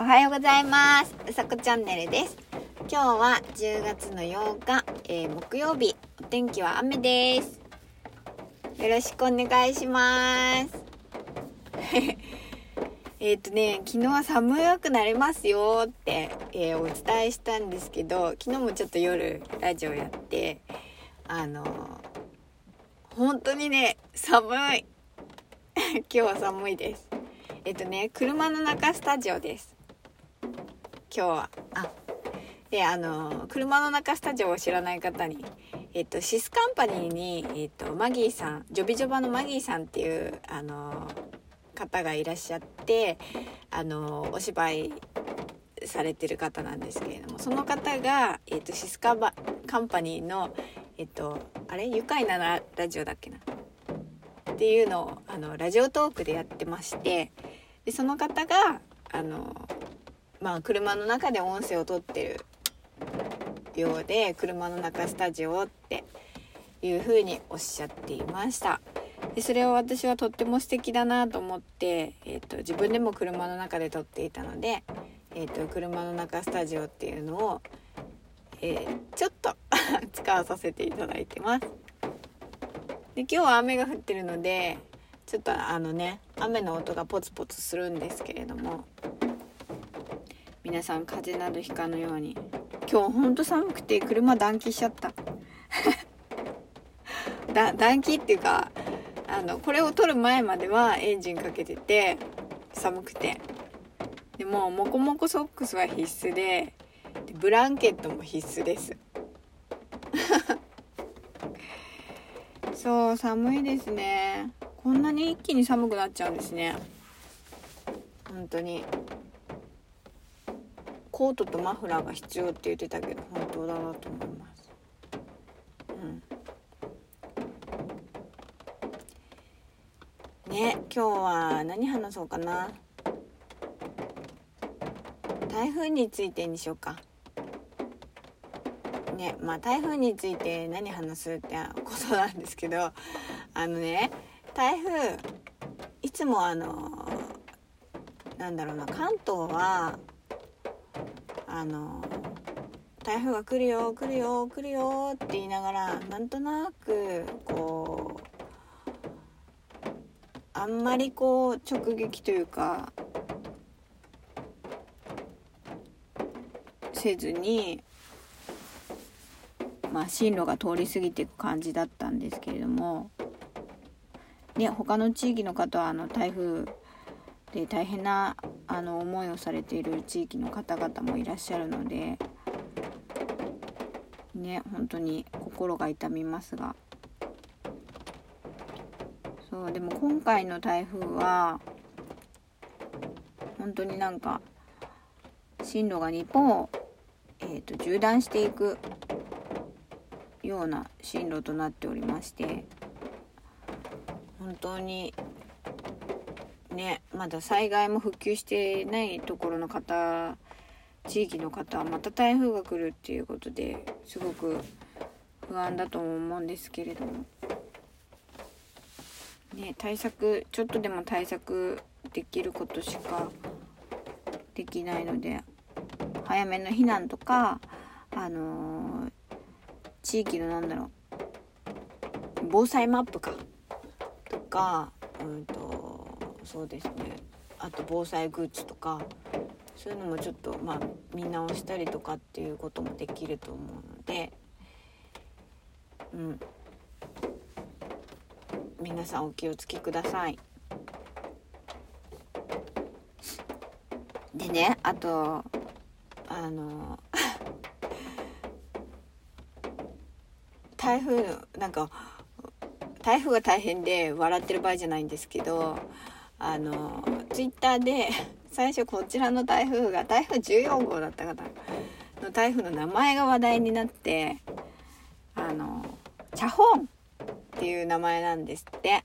おはようございます。うさこチャンネルです。今日は10月の8日、えー、木曜日。お天気は雨です。よろしくお願いします。えっとね昨日は寒くなりますよって、えー、お伝えしたんですけど昨日もちょっと夜ラジオやってあの本当にね寒い。今日は寒いです。えっとね車の中スタジオです。今日は。あであの車の中スタジオを知らない方にえっとシスカンパニーに、えっと、マギーさんジョビジョバのマギーさんっていうあの方がいらっしゃってあのお芝居されてる方なんですけれどもその方が、えっと、シスカバカンパニーのえっとあれ？愉快なラジオだっけな？っていうのをあのラジオトークでやってましてでその方があのまあ車の中で音声を撮ってるようで車の中スタジオっていう風におっしゃっていました。でそれを私はとっても素敵だなと思って、えーと、自分でも車の中で撮っていたので、えーと、車の中スタジオっていうのを、えー、ちょっと 使わさせていただいてます。で今日は雨が降ってるのでちょっとあのね雨の音がポツポツするんですけれども皆さん風邪などひかぬように。今日ほんと寒くて車暖気しちゃった。だ暖気っていうかあのこれを取る前まではエンジンかけてて寒くて。でもモコモコソックスは必須ででブランケットも必須です。そう寒いですね。こんなに一気に寒くなっちゃうんですね。本当に。コートとマフラーが必要って言ってたけど本当だなと思います。うん。ね今日は何話そうかな。台風についてにしようか。ねまあ台風について何話すってことなんですけどあのね台風いつもあのなんだろうな関東はあの台風が来るよ来るよ来るよって言いながらなんとなくこうあんまりこう直撃というかせずにまあ進路が通り過ぎていく感じだったんですけれどもね他の地域の方はあの台風で大変なあの思いをされている地域の方々もいらっしゃるのでね本当に心が痛みますが。そうでも今回の台風は本当になんか進路が日本を、えーと、縦断していくような進路となっておりまして本当にねまだ災害も復旧してないところの方地域の方はまた台風が来るっていうことですごく不安だと思うんですけれども。ね対策ちょっとでも対策できることしかできないので早めの避難とかあのー、地域のなんだろう防災マップかとかうんとそうですね。あと防災グッズとかそういうのもちょっとまあ見直したりとかっていうこともできると思うのでうん。皆さんお気をつけください。でねあとあの 台風なんか台風が大変で笑ってる場合じゃないんですけどあのツイッターで最初こちらの台風が台風14号だった方の台風の名前が話題になってあのチャホンっていう名前なんですって。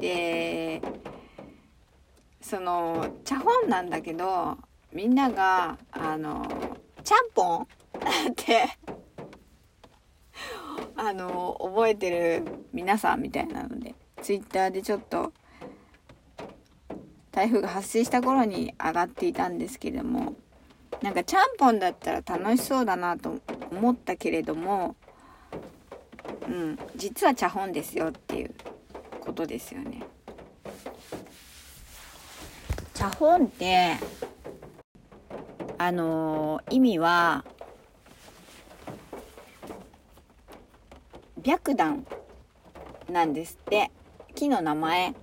でその茶本なんだけどみんながあのちゃんぽんってあの覚えてる皆さんみたいなので。ツイッターでちょっと台風が発生した頃に上がっていたんですけれどもなんかちゃんぽんだったら楽しそうだなと思ったけれどもうん実は茶本ですよっていうことですよね。茶本ってあのー、意味は白檀なんですって木の名前。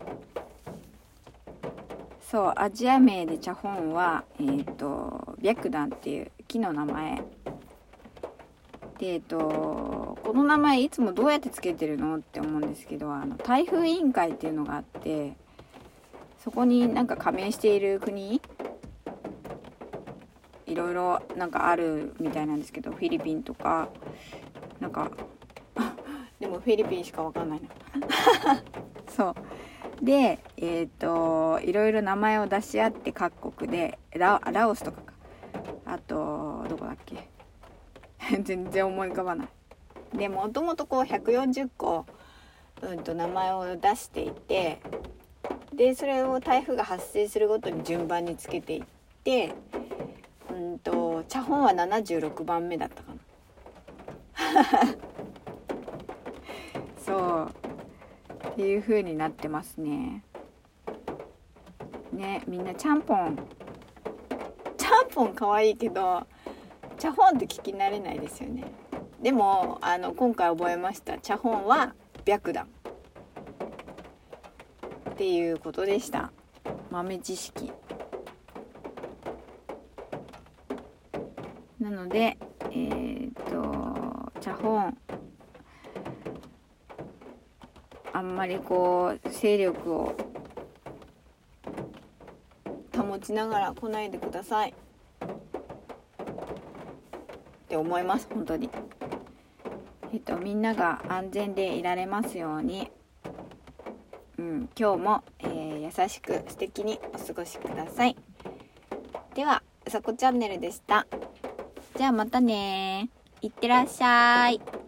そうアジア名で茶本はえっ、ー、と白檀っていう木の名前。でえっ、ー、とこの名前いつもどうやってつけてるのって思うんですけどあの台風委員会っていうのがあってそこになんか加盟している国いろいろなんかあるみたいなんですけどフィリピンとかなんか でもフィリピンしかわかんないな。そう。でえっ、ー、といろいろ名前を出し合って各国でララオスとかか。あとどこだっけ。全然思い浮かばない。でもともとこう140個、うん、と名前を出していてでそれを台風が発生するごとに順番につけていってうんと茶本は76番目だったかな。そう。っていう風になってますね。ねみんなちゃんぽん。ちゃんぽん可愛いけど茶本って聞き慣れないですよね。でもあの今回覚えました。茶本は白檀。っていうことでした。豆知識。なのでえっ、と茶本あんまりこう勢力を保ちながら来ないでください。って思います本当に。えっとみんなが安全でいられますように。うん今日も、えー、優しく素敵にお過ごしください。ではうさこチャンネルでした。じゃあまたねいってらっしゃい。